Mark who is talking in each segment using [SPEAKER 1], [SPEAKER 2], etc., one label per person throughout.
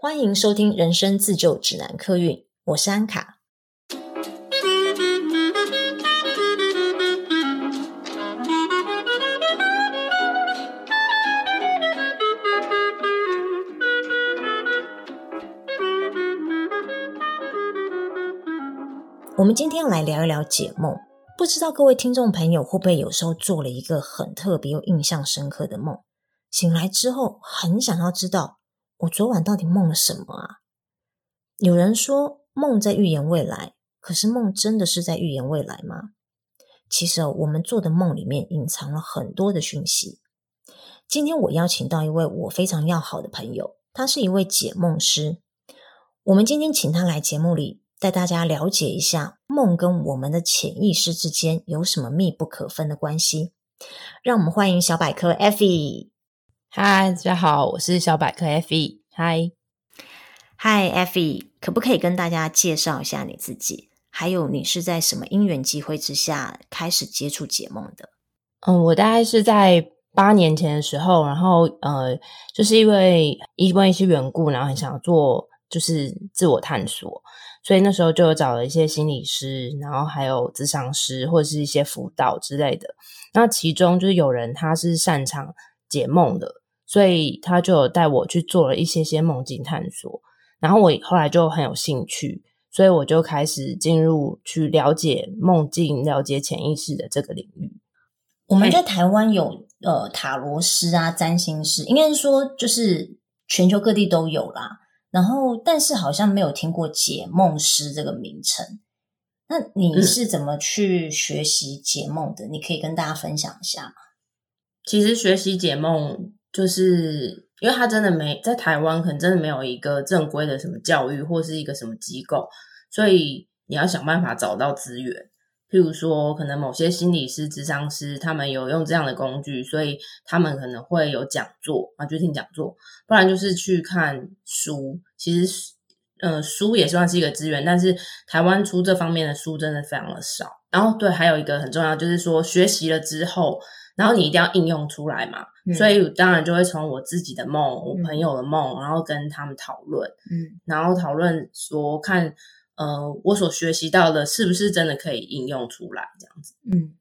[SPEAKER 1] 欢迎收听人生自救指南客运，我是安卡。我们今天要来聊一聊解梦，不知道各位听众朋友会不会有时候做了一个很特别又印象深刻的梦，醒来之后很想要知道。我昨晚到底梦了什么啊？有人说梦在预言未来，可是梦真的是在预言未来吗？其实我们做的梦里面隐藏了很多的讯息。今天我邀请到一位我非常要好的朋友，他是一位解梦师。我们今天请他来节目里，带大家了解一下梦跟我们的潜意识之间有什么密不可分的关系。让我们欢迎小百科 f。
[SPEAKER 2] 嗨，大家好，我是小百科 Effie。嗨，
[SPEAKER 1] 嗨，Effie，可不可以跟大家介绍一下你自己？还有你是在什么因缘机会之下开始接触解梦的？
[SPEAKER 2] 嗯，我大概是在八年前的时候，然后呃，就是因为因为一些缘故，然后很想要做就是自我探索，所以那时候就有找了一些心理师，然后还有咨商师或者是一些辅导之类的。那其中就是有人他是擅长。解梦的，所以他就有带我去做了一些些梦境探索，然后我后来就很有兴趣，所以我就开始进入去了解梦境、了解潜意识的这个领域。
[SPEAKER 1] 我们在台湾有呃塔罗师啊、占星师，应该是说就是全球各地都有啦。然后，但是好像没有听过解梦师这个名称。那你是怎么去学习解梦的？嗯。你可以跟大家分享一下吗？
[SPEAKER 2] 其实学习解梦，就是因为他真的没在台湾，可能真的没有一个正规的什么教育或是一个什么机构，所以你要想办法找到资源。譬如说，可能某些心理师、智商师，他们有用这样的工具，所以他们可能会有讲座啊，就听讲座，不然就是去看书。其实，呃，书也算是一个资源，但是台湾出这方面的书真的非常的少。然后，对，还有一个很重要，就是说学习了之后。然后你一定要应用出来嘛，嗯、所以当然就会从我自己的梦、我朋友的梦，嗯、然后跟他们讨论，嗯，然后讨论说看，呃，我所学习到的是不是真的可以应用出来这样子，
[SPEAKER 1] 嗯，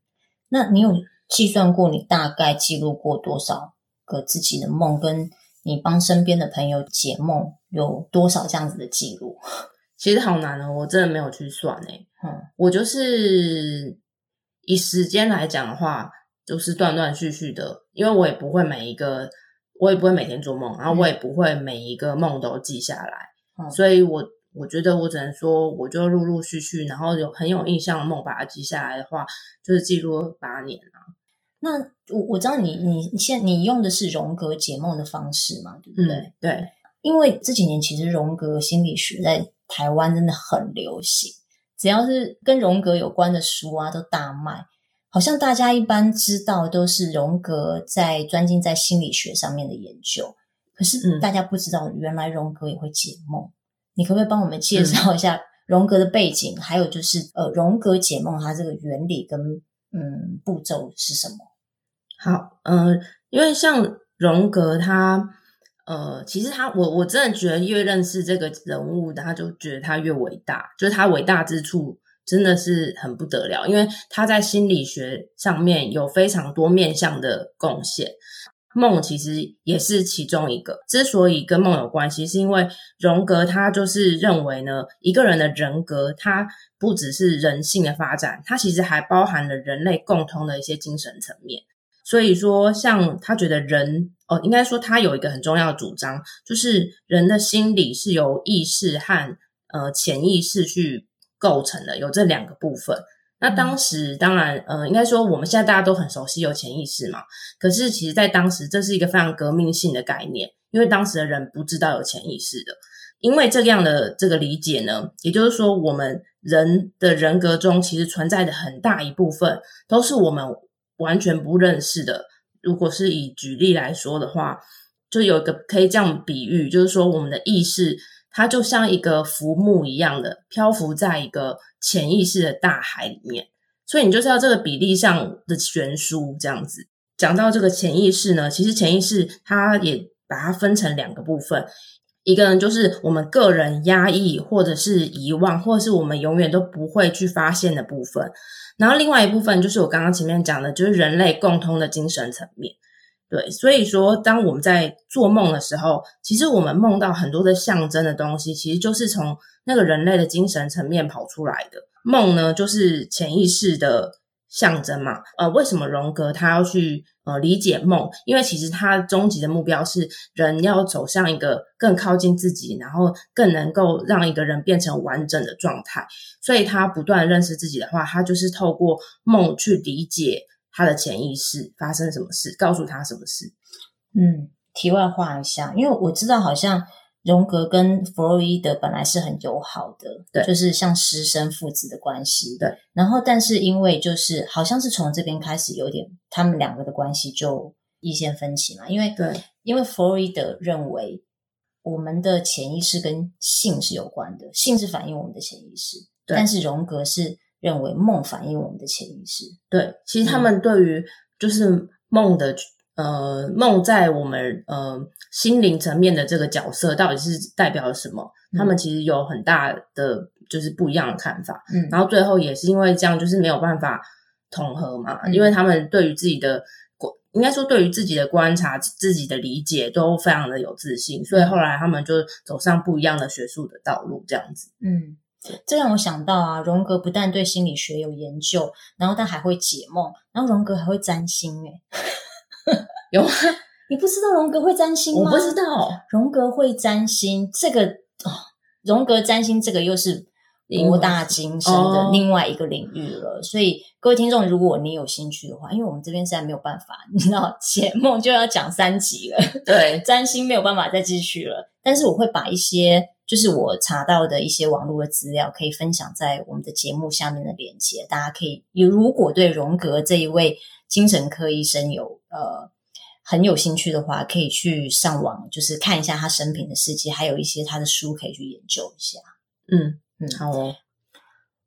[SPEAKER 1] 那你有计算过你大概记录过多少个自己的梦，跟你帮身边的朋友解梦有多少这样子的记录？
[SPEAKER 2] 其实好难哦，我真的没有去算诶，嗯，我就是以时间来讲的话。就是断断续续的，因为我也不会每一个，我也不会每天做梦，然后我也不会每一个梦都记下来，嗯、所以我我觉得我只能说，我就陆陆续续，然后有很有印象的梦把它记下来的话，就是记录了八年啊。
[SPEAKER 1] 那我我知道你你你现你用的是荣格解梦的方式嘛，对不对？
[SPEAKER 2] 嗯、对，
[SPEAKER 1] 因为这几年其实荣格心理学在台湾真的很流行，只要是跟荣格有关的书啊，都大卖。好像大家一般知道都是荣格在专精在心理学上面的研究，可是大家不知道原来荣格也会解梦。你可不可以帮我们介绍一下荣格的背景？嗯、还有就是呃，荣格解梦它这个原理跟嗯步骤是什么？
[SPEAKER 2] 好，嗯、呃，因为像荣格他呃，其实他我我真的觉得越认识这个人物，他就觉得他越伟大，就是他伟大之处。真的是很不得了，因为他在心理学上面有非常多面向的贡献，梦其实也是其中一个。之所以跟梦有关系，是因为荣格他就是认为呢，一个人的人格，他不只是人性的发展，他其实还包含了人类共通的一些精神层面。所以说，像他觉得人，哦，应该说他有一个很重要的主张，就是人的心理是由意识和呃潜意识去。构成的有这两个部分。那当时当然，呃，应该说我们现在大家都很熟悉有潜意识嘛。可是其实，在当时这是一个非常革命性的概念，因为当时的人不知道有潜意识的。因为这样的这个理解呢，也就是说，我们人的人格中其实存在的很大一部分都是我们完全不认识的。如果是以举例来说的话，就有一个可以这样比喻，就是说我们的意识。它就像一个浮木一样的漂浮在一个潜意识的大海里面，所以你就是要这个比例上的悬殊这样子。讲到这个潜意识呢，其实潜意识它也把它分成两个部分，一个呢就是我们个人压抑，或者是遗忘，或者是我们永远都不会去发现的部分。然后另外一部分就是我刚刚前面讲的，就是人类共通的精神层面。对，所以说当我们在做梦的时候，其实我们梦到很多的象征的东西，其实就是从那个人类的精神层面跑出来的。梦呢，就是潜意识的象征嘛。呃，为什么荣格他要去呃理解梦？因为其实他终极的目标是人要走向一个更靠近自己，然后更能够让一个人变成完整的状态。所以他不断认识自己的话，他就是透过梦去理解他的潜意识发生什么事，告诉他什么事。
[SPEAKER 1] 嗯，题外话一下，因为我知道好像。荣格跟弗洛伊德本来是很友好的，
[SPEAKER 2] 对，
[SPEAKER 1] 就是像师生父子的关系，
[SPEAKER 2] 对。
[SPEAKER 1] 然后，但是因为就是好像是从这边开始有点，他们两个的关系就意见分歧嘛。因为
[SPEAKER 2] 对，
[SPEAKER 1] 因为弗洛伊德认为我们的潜意识跟性是有关的，性是反映我们的潜意识，
[SPEAKER 2] 对。
[SPEAKER 1] 但是荣格是认为梦反映我们的潜意识。
[SPEAKER 2] 对，其实他们对于就是梦的。呃，梦在我们呃心灵层面的这个角色到底是代表了什么？嗯、他们其实有很大的就是不一样的看法。嗯，然后最后也是因为这样，就是没有办法统合嘛，嗯、因为他们对于自己的应该说对于自己的观察、自己的理解都非常的有自信，所以后来他们就走上不一样的学术的道路，这样子。
[SPEAKER 1] 嗯，这让我想到啊，荣格不但对心理学有研究，然后他还会解梦，然后荣格还会占星诶
[SPEAKER 2] 有吗？
[SPEAKER 1] 你不知道荣格会占星吗？
[SPEAKER 2] 我不知道，
[SPEAKER 1] 荣格会占星，这个哦，荣格占星这个又是博大精深的另外一个领域了。所以各位听众，如果你有兴趣的话，因为我们这边实在没有办法，你知道解梦就要讲三集了，
[SPEAKER 2] 对，
[SPEAKER 1] 占星没有办法再继续了。但是我会把一些就是我查到的一些网络的资料，可以分享在我们的节目下面的链接，大家可以有如果对荣格这一位精神科医生有呃。很有兴趣的话，可以去上网，就是看一下他生平的事迹，还有一些他的书可以去研究一下。
[SPEAKER 2] 嗯嗯，好哦。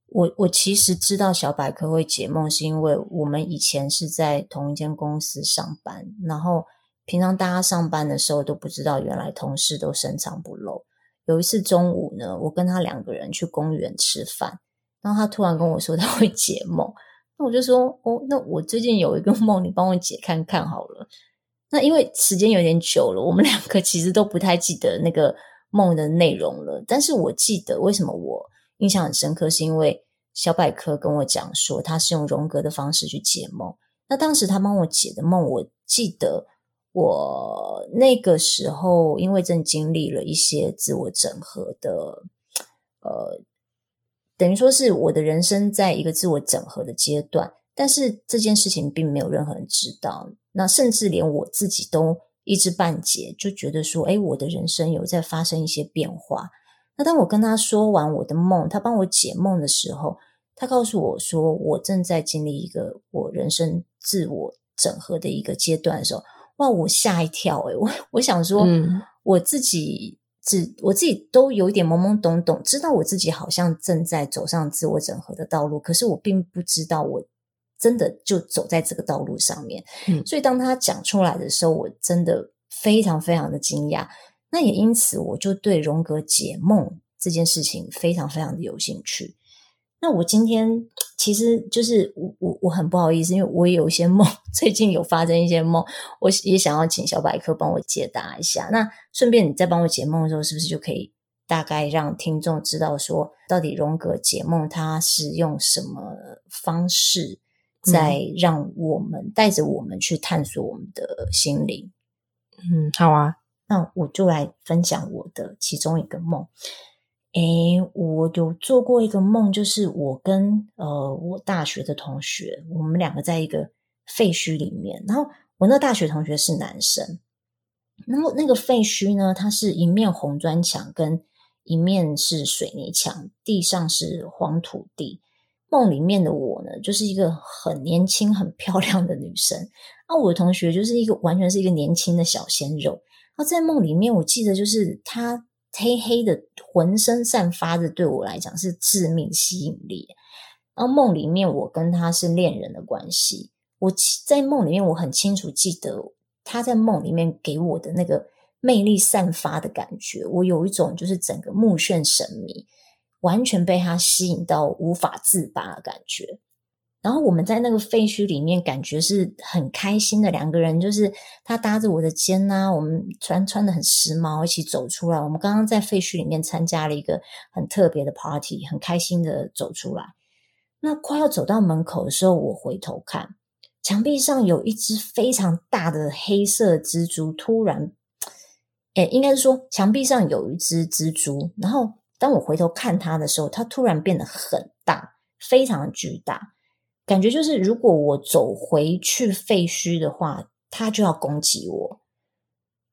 [SPEAKER 1] 我我其实知道小百科会解梦，是因为我们以前是在同一间公司上班，然后平常大家上班的时候都不知道，原来同事都深藏不露。有一次中午呢，我跟他两个人去公园吃饭，然后他突然跟我说他会解梦，那我就说哦，那我最近有一个 梦，你帮我解看看好了。那因为时间有点久了，我们两个其实都不太记得那个梦的内容了。但是我记得为什么我印象很深刻，是因为小百科跟我讲说他是用荣格的方式去解梦。那当时他帮我解的梦，我记得我那个时候因为正经历了一些自我整合的，呃，等于说是我的人生在一个自我整合的阶段。但是这件事情并没有任何人知道。那甚至连我自己都一知半解，就觉得说，诶，我的人生有在发生一些变化。那当我跟他说完我的梦，他帮我解梦的时候，他告诉我说，我正在经历一个我人生自我整合的一个阶段的时候，哇，我吓一跳，诶，我我想说，嗯，我自己只我自己都有一点懵懵懂懂，知道我自己好像正在走上自我整合的道路，可是我并不知道我。真的就走在这个道路上面，嗯，所以当他讲出来的时候，我真的非常非常的惊讶。那也因此，我就对荣格解梦这件事情非常非常的有兴趣。那我今天其实就是我我我很不好意思，因为我也有一些梦，最近有发生一些梦，我也想要请小百科帮我解答一下。那顺便你在帮我解梦的时候，是不是就可以大概让听众知道说，到底荣格解梦他是用什么方式？在让我们带着我们去探索我们的心灵。
[SPEAKER 2] 嗯，好啊，
[SPEAKER 1] 那我就来分享我的其中一个梦。诶，我有做过一个梦，就是我跟呃我大学的同学，我们两个在一个废墟里面。然后我那大学同学是男生，然后那个废墟呢，它是一面红砖墙，跟一面是水泥墙，地上是黄土地。梦里面的我呢，就是一个很年轻、很漂亮的女生。那我的同学就是一个完全是一个年轻的小鲜肉。然后在梦里面，我记得就是她黑黑的，浑身散发着对我来讲是致命吸引力。然后梦里面，我跟他是恋人的关系。我在梦里面，我很清楚记得他在梦里面给我的那个魅力散发的感觉，我有一种就是整个目眩神迷，完全被他吸引到无法自拔的感觉。然后我们在那个废墟里面，感觉是很开心的两个人，就是他搭着我的肩呐、我们穿穿的很时髦，一起走出来。我们刚刚在废墟里面参加了一个很特别的 party，很开心的走出来。那快要走到门口的时候，我回头看，墙壁上有一只非常大的黑色蜘蛛，突然，诶，应该是说墙壁上有一只蜘蛛。然后当我回头看它的时候，它突然变得很大，非常巨大。感觉就是，如果我走回去废墟的话，他就要攻击我。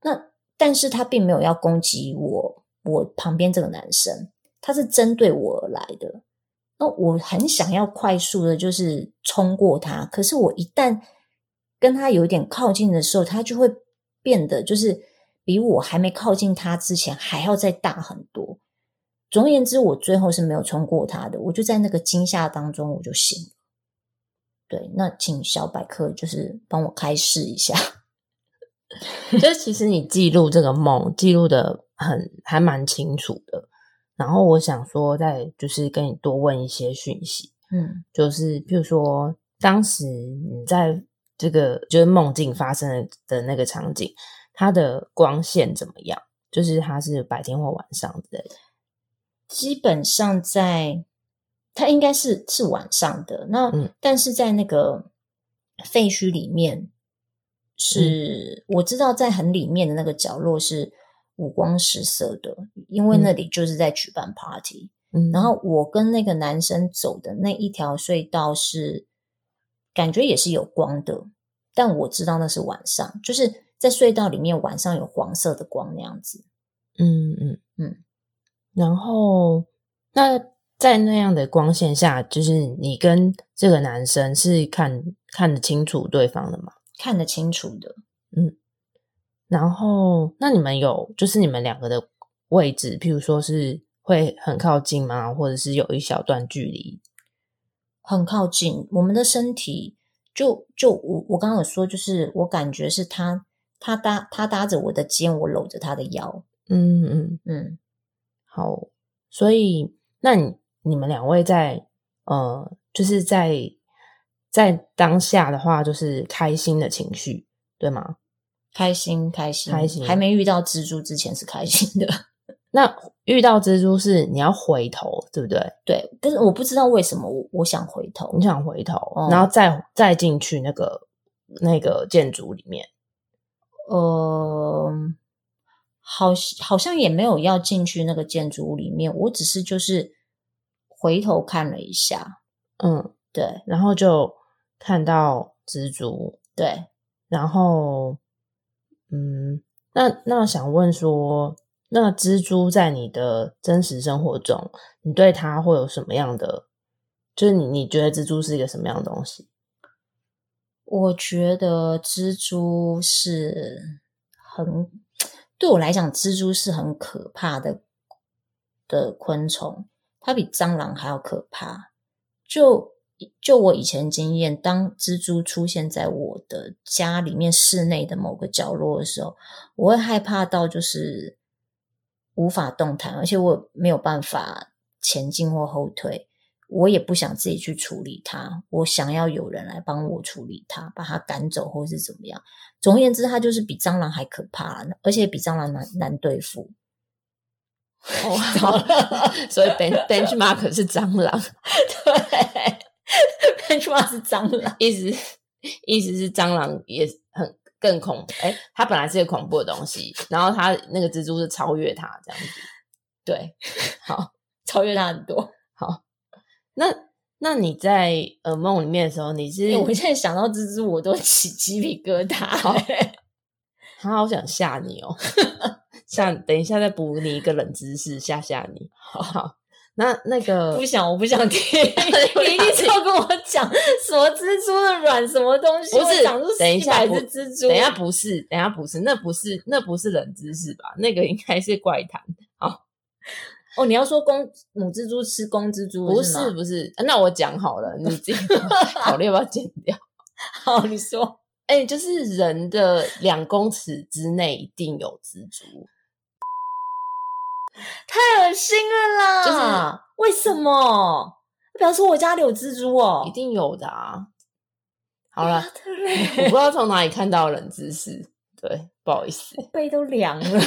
[SPEAKER 1] 那但是他并没有要攻击我，我旁边这个男生，他是针对我而来的。那我很想要快速的，就是冲过他。可是我一旦跟他有点靠近的时候，他就会变得就是比我还没靠近他之前还要再大很多。总而言之，我最后是没有冲过他的。我就在那个惊吓当中，我就醒了。对，那请小百科就是帮我开示一下。
[SPEAKER 2] 就是其实你记录这个梦，记录的很还蛮清楚的。然后我想说，再就是跟你多问一些讯息。嗯，就是譬如说，当时你在这个就是梦境发生的的那个场景，它的光线怎么样？就是它是白天或晚上之类的。
[SPEAKER 1] 基本上在。它应该是是晚上的，那、嗯、但是在那个废墟里面是，是、嗯、我知道在很里面的那个角落是五光十色的，因为那里就是在举办 party。嗯，然后我跟那个男生走的那一条隧道是感觉也是有光的，但我知道那是晚上，就是在隧道里面晚上有黄色的光那样子。
[SPEAKER 2] 嗯嗯嗯，然后那。在那样的光线下，就是你跟这个男生是看看得清楚对方的吗？
[SPEAKER 1] 看得清楚的，
[SPEAKER 2] 嗯。然后，那你们有就是你们两个的位置，譬如说是会很靠近吗？或者是有一小段距离？
[SPEAKER 1] 很靠近，我们的身体就就我我刚刚有说，就是我感觉是他他搭他搭着我的肩，我搂着他的腰。
[SPEAKER 2] 嗯嗯嗯，好，所以那你。你们两位在呃，就是在在当下的话，就是开心的情绪，对吗？
[SPEAKER 1] 开心，开心，
[SPEAKER 2] 开心。
[SPEAKER 1] 还没遇到蜘蛛之前是开心的。
[SPEAKER 2] 那遇到蜘蛛是你要回头，对不对？
[SPEAKER 1] 对，但是我不知道为什么我我想回头，
[SPEAKER 2] 你想回头，嗯、然后再再进去那个那个建筑里面。
[SPEAKER 1] 呃，好，好像也没有要进去那个建筑物里面，我只是就是。回头看了一下，
[SPEAKER 2] 嗯，
[SPEAKER 1] 对，
[SPEAKER 2] 然后就看到蜘蛛，
[SPEAKER 1] 对，
[SPEAKER 2] 然后，嗯，那那想问说，那蜘蛛在你的真实生活中，你对它会有什么样的？就是你你觉得蜘蛛是一个什么样的东西？
[SPEAKER 1] 我觉得蜘蛛是很，对我来讲，蜘蛛是很可怕的的昆虫。它比蟑螂还要可怕。就就我以前经验，当蜘蛛出现在我的家里面室内的某个角落的时候，我会害怕到就是无法动弹，而且我没有办法前进或后退。我也不想自己去处理它，我想要有人来帮我处理它，把它赶走或是怎么样。总而言之，它就是比蟑螂还可怕，而且比蟑螂难难对付。
[SPEAKER 2] 哦，好。了，所以 bench benchmark 是蟑螂，
[SPEAKER 1] 对，benchmark 是蟑螂，
[SPEAKER 2] 意思意思是蟑螂也很更恐怖，哎，它本来是一个恐怖的东西，然后它那个蜘蛛是超越它这样子，
[SPEAKER 1] 对，好，超越它很多，
[SPEAKER 2] 好，那那你在噩梦里面的时候，你是、
[SPEAKER 1] 欸、我现在想到蜘蛛，我都起鸡皮疙瘩，好，
[SPEAKER 2] 他好想吓你哦。像等一下再补你一个冷知识吓吓你，好好。那那个
[SPEAKER 1] 不想，我不想 听，你一定是要跟我讲什么蜘蛛的卵什么东西？
[SPEAKER 2] 不是，等一下
[SPEAKER 1] 是蜘蛛，
[SPEAKER 2] 等一下不是，等一下不是，那不是那不是冷知识吧？那个应该是怪谈。好，
[SPEAKER 1] 哦，你要说公母蜘蛛吃公蜘蛛，
[SPEAKER 2] 不是不是？那我讲好了，你自己 考虑要不要剪掉？
[SPEAKER 1] 好，你说
[SPEAKER 2] 哎、欸，就是人的两公尺之内一定有蜘蛛，
[SPEAKER 1] 太恶心了啦！
[SPEAKER 2] 就是
[SPEAKER 1] 为什么？表示我家里有蜘蛛哦，
[SPEAKER 2] 一定有的啊。好了，我不知道从哪里看到冷知识，对，不好意思，
[SPEAKER 1] 背都凉了。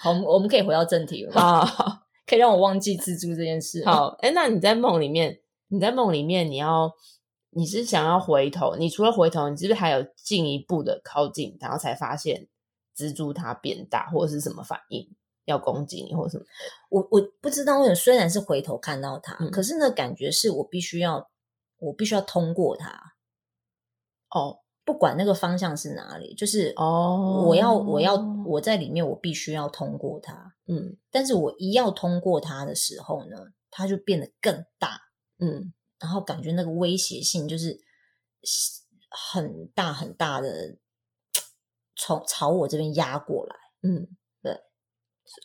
[SPEAKER 1] 好，我们可以回到正题了
[SPEAKER 2] 啊，
[SPEAKER 1] 可以让我忘记蜘蛛这件事。
[SPEAKER 2] 好，哎、欸，那你在梦里面，你在梦里面，你要。你是想要回头？你除了回头，你是不是还有进一步的靠近，然后才发现蜘蛛它变大，或者是什么反应要攻击你，或者什么？
[SPEAKER 1] 我我不知道为什么，虽然是回头看到它，
[SPEAKER 2] 嗯、
[SPEAKER 1] 可是那感觉是我必须要，我必须要通过它。
[SPEAKER 2] 哦，
[SPEAKER 1] 不管那个方向是哪里，就是
[SPEAKER 2] 哦，
[SPEAKER 1] 我要我要我在里面，我必须要通过它。
[SPEAKER 2] 嗯，
[SPEAKER 1] 但是我一要通过它的时候呢，它就变得更大。
[SPEAKER 2] 嗯。
[SPEAKER 1] 然后感觉那个威胁性就是很大很大的，从朝我这边压过来。
[SPEAKER 2] 嗯，
[SPEAKER 1] 对，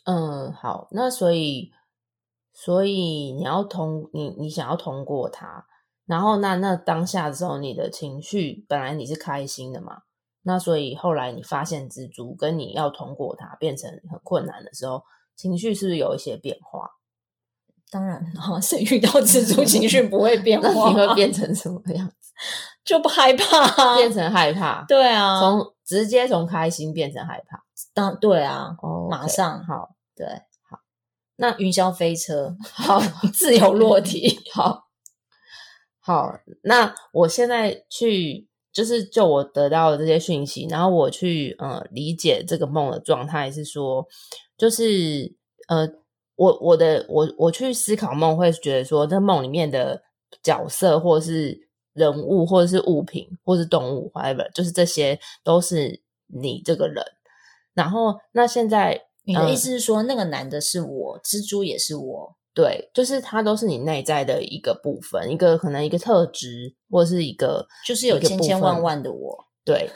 [SPEAKER 2] 嗯，好，那所以所以你要通你你想要通过它，然后那那当下的时候，你的情绪本来你是开心的嘛，那所以后来你发现蜘蛛跟你要通过它变成很困难的时候，情绪是不是有一些变化？
[SPEAKER 1] 当然，谁遇到蜘蛛情绪不会变 化？
[SPEAKER 2] 你会变成什么样子？
[SPEAKER 1] 就不害怕，
[SPEAKER 2] 变成害怕。
[SPEAKER 1] 对啊，
[SPEAKER 2] 从直接从开心变成害怕。
[SPEAKER 1] 当对啊，
[SPEAKER 2] 哦，
[SPEAKER 1] 马上
[SPEAKER 2] 好，
[SPEAKER 1] 对，
[SPEAKER 2] 好。
[SPEAKER 1] 那云霄飞车，
[SPEAKER 2] 好，
[SPEAKER 1] 自由落体，
[SPEAKER 2] 好，好。那我现在去，就是就我得到的这些讯息，然后我去呃理解这个梦的状态是说，就是呃。我我的我我去思考梦，会觉得说，那梦里面的角色，或是人物，或者是物品，或是动物，whatever，就是这些都是你这个人。然后，那现在
[SPEAKER 1] 你的意思是说，嗯、那个男的是我，蜘蛛也是我，
[SPEAKER 2] 对，就是他都是你内在的一个部分，一个可能一个特质，或者是一个，
[SPEAKER 1] 就是有千千万万的我，
[SPEAKER 2] 对，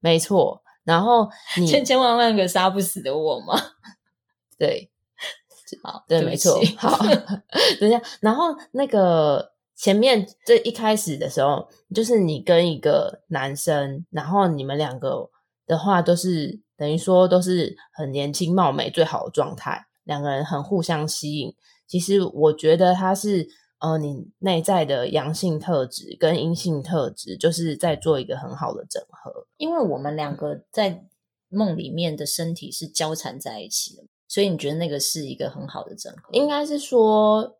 [SPEAKER 2] 没错。然后你
[SPEAKER 1] 千千万万个杀不死的我吗？
[SPEAKER 2] 对。
[SPEAKER 1] 好，
[SPEAKER 2] 对，没错。好，等一下，然后那个前面这一开始的时候，就是你跟一个男生，然后你们两个的话都是等于说都是很年轻貌美最好的状态，两个人很互相吸引。其实我觉得他是呃，你内在的阳性特质跟阴性特质，就是在做一个很好的整合。
[SPEAKER 1] 因为我们两个在梦里面的身体是交缠在一起的。所以你觉得那个是一个很好的整合？
[SPEAKER 2] 应该是说，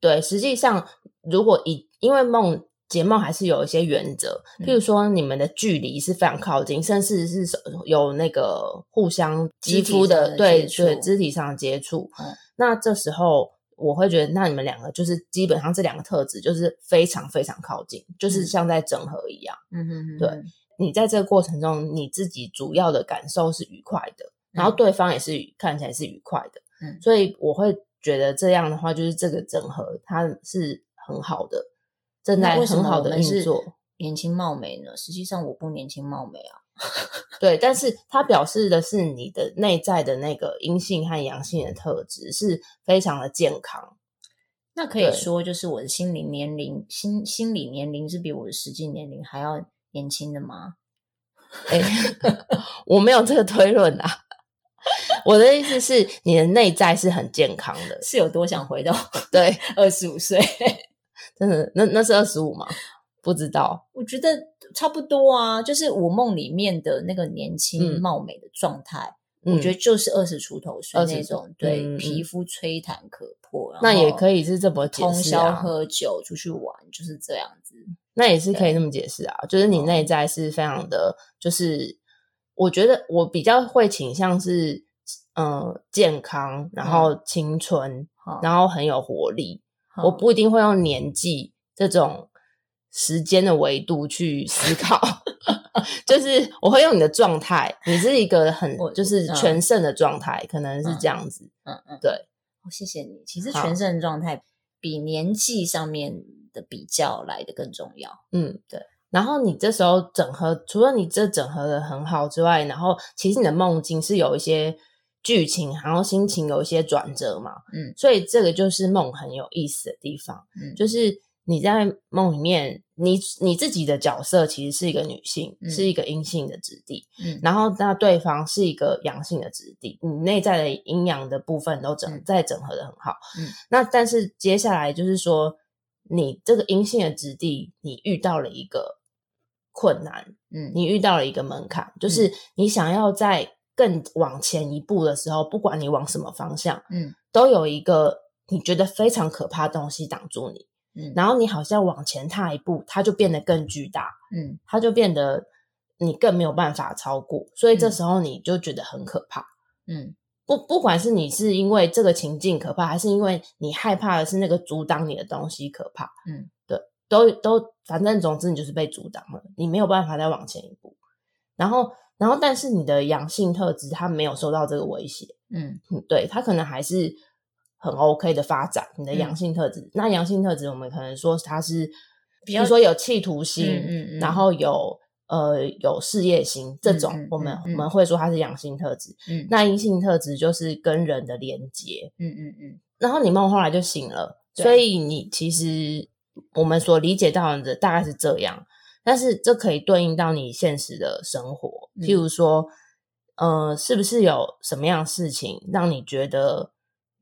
[SPEAKER 2] 对。实际上，如果以因为梦解梦还是有一些原则，譬如说你们的距离是非常靠近，嗯、甚至是有那个互相肌肤的，的对对肢体上的接触。
[SPEAKER 1] 嗯、
[SPEAKER 2] 那这时候我会觉得，那你们两个就是基本上这两个特质就是非常非常靠近，就是像在整合一样。
[SPEAKER 1] 嗯哼哼，
[SPEAKER 2] 对。你在这个过程中，你自己主要的感受是愉快的。然后对方也是看起来是愉快的，
[SPEAKER 1] 嗯，
[SPEAKER 2] 所以我会觉得这样的话，就是这个整合它是很好的，正在很好的运作。
[SPEAKER 1] 年轻貌美呢？实际上我不年轻貌美啊，
[SPEAKER 2] 对，但是它表示的是你的内在的那个阴性和阳性的特质是非常的健康。
[SPEAKER 1] 那可以说，就是我的心理年龄，心心理年龄是比我的实际年龄还要年轻的吗？
[SPEAKER 2] 哎，我没有这个推论啊。我的意思是，你的内在是很健康的，
[SPEAKER 1] 是有多想回到
[SPEAKER 2] 对
[SPEAKER 1] 二十五岁？
[SPEAKER 2] 真的，那那是二十五吗？不知道，
[SPEAKER 1] 我觉得差不多啊。就是我梦里面的那个年轻貌美的状态，嗯、我觉得就是二十出头岁那种，嗯、对，嗯、皮肤吹弹可破。
[SPEAKER 2] 那也可以是这么解释啊，
[SPEAKER 1] 通宵喝酒出去玩就是这样子。
[SPEAKER 2] 那也是可以那么解释啊，就是你内在是非常的，就是。我觉得我比较会倾向是，嗯、呃，健康，然后青春，
[SPEAKER 1] 嗯、
[SPEAKER 2] 然后很有活力。
[SPEAKER 1] 嗯、
[SPEAKER 2] 我不一定会用年纪这种时间的维度去思考，就是我会用你的状态。你是一个很就是全盛的状态，嗯、可能是这样子。
[SPEAKER 1] 嗯嗯，
[SPEAKER 2] 对。
[SPEAKER 1] 哦，谢谢你。其实全盛的状态比年纪上面的比较来的更重要。
[SPEAKER 2] 嗯，
[SPEAKER 1] 对。
[SPEAKER 2] 然后你这时候整合，除了你这整合的很好之外，然后其实你的梦境是有一些剧情，然后心情有一些转折嘛，
[SPEAKER 1] 嗯，
[SPEAKER 2] 所以这个就是梦很有意思的地方，
[SPEAKER 1] 嗯，
[SPEAKER 2] 就是你在梦里面，你你自己的角色其实是一个女性，嗯、是一个阴性的质地，嗯，然后那对方是一个阳性的质地，你内在的阴阳的部分都整在整合的很好，嗯，那但是接下来就是说，你这个阴性的质地，你遇到了一个困难，嗯，你遇到了一个门槛，就是你想要在更往前一步的时候，不管你往什么方向，嗯，都有一个你觉得非常可怕的东西挡住你。嗯，然后你好像往前踏一步，它就变得更巨大，嗯，它就变得你更没有办法超过，所以这时候你就觉得很可怕，嗯，不，不管是你是因为这个情境可怕，还是因为你害怕的是那个阻挡你的东西可怕，嗯，对，都都，反正总之你就是被阻挡了，你没有办法再往前一步，然后，然后，但是你的阳性特质它没有受到这个威胁，嗯，对，它可能还是。很 OK 的发展，你的阳性特质。嗯、那阳性特质，我们可能说它是，比如说有企图心，嗯嗯嗯、然后有呃有事业心这种，我们、嗯、我们会说它是阳性特质。嗯，那阴性特质就是跟人的连接。嗯嗯嗯。嗯然后你梦后来就醒了，对所以你其实我们所理解到的大概是这样，但是这可以对应到你现实的生活，嗯、譬如说，呃，是不是有什么样的事情让你觉得？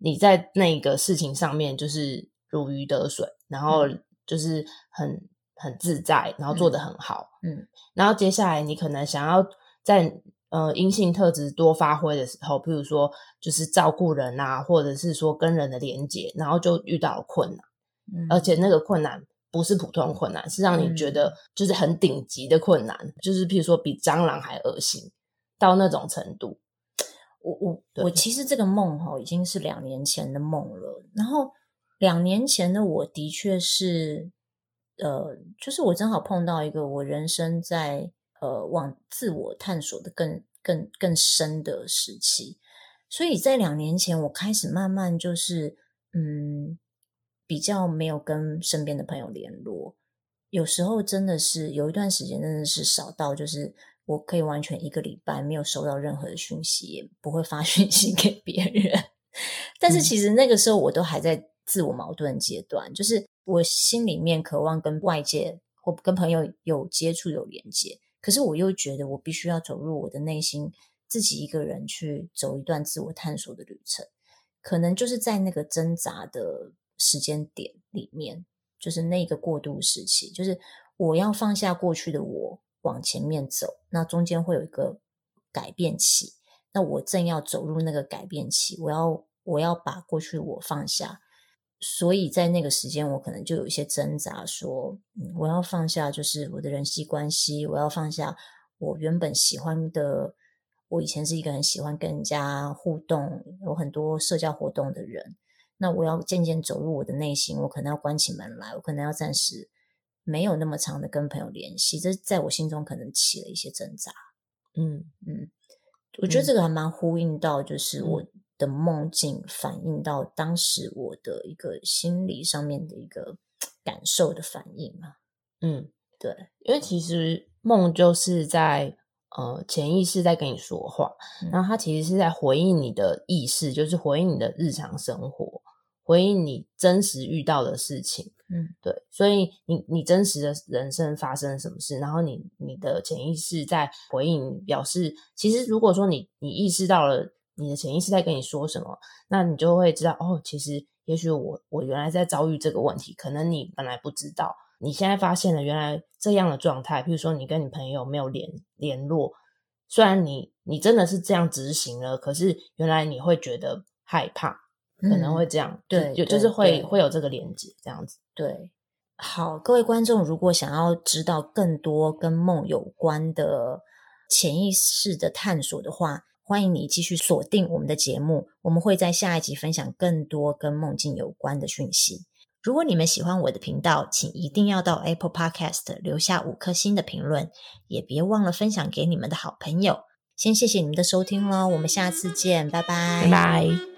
[SPEAKER 2] 你在那个事情上面就是如鱼得水，然后就是很很自在，然后做得很好，嗯，然后接下来你可能想要在呃阴性特质多发挥的时候，譬如说就是照顾人啊，或者是说跟人的连接，然后就遇到了困难，嗯，而且那个困难不是普通困难，是让你觉得就是很顶级的困难，嗯，就是譬如说比蟑螂还恶心到那种程度。
[SPEAKER 1] 我我我其实这个梦哈已经是两年前的梦了，然后两年前的我的确是，呃，就是我正好碰到一个我人生在呃往自我探索的更更更深的时期，所以在两年前我开始慢慢就是嗯比较没有跟身边的朋友联络，有时候真的是有一段时间真的是少到就是。我可以完全一个礼拜没有收到任何的讯息，也不会发 讯息给别人。但是其实那个时候我都还在自我矛盾阶段，就是我心里面渴望跟外界或跟朋友有接触、有连接，可是我又觉得我必须要走入我的内心，自己一个人去走一段自我探索的旅程。可能就是在那个挣扎的时间点里面，就是那个过渡时期，就是我要放下过去的我。往前面走，那中间会有一个改变期。那我正要走入那个改变期，我要我要把过去我放下。所以在那个时间，我可能就有一些挣扎，说，嗯，我要放下，就是我的人际关系，我要放下我原本喜欢的。我以前是一个很喜欢跟人家互动，有很多社交活动的人。那我要渐渐走入我的内心，我可能要关起门来，我可能要暂时。没有那么长的跟朋友联系，这在我心中可能起了一些挣扎。嗯嗯，我觉得这个还蛮呼应到，就是我的梦境反映到当时我的一个心理上面的一个感受的反应嘛。嗯，对，
[SPEAKER 2] 因为其实梦就是在呃潜意识在跟你说话，嗯、然后它其实是在回应你的意识，就是回应你的日常生活，回应你真实遇到的事情。嗯，对，所以你你真实的人生发生什么事，然后你你的潜意识在回应，表示其实如果说你你意识到了你的潜意识在跟你说什么，那你就会知道哦，其实也许我我原来在遭遇这个问题，可能你本来不知道，你现在发现了原来这样的状态，譬如说你跟你朋友没有联联络，虽然你你真的是这样执行了，可是原来你会觉得害怕。可能会这样，嗯、对，就就是会会有这个连接，这样子。
[SPEAKER 1] 对，好，各位观众，如果想要知道更多跟梦有关的潜意识的探索的话，欢迎你继续锁定我们的节目，我们会在下一集分享更多跟梦境有关的讯息。如果你们喜欢我的频道，请一定要到 Apple Podcast 留下五颗星的评论，也别忘了分享给你们的好朋友。先谢谢你们的收听喽，我们下次见，拜拜，
[SPEAKER 2] 拜拜。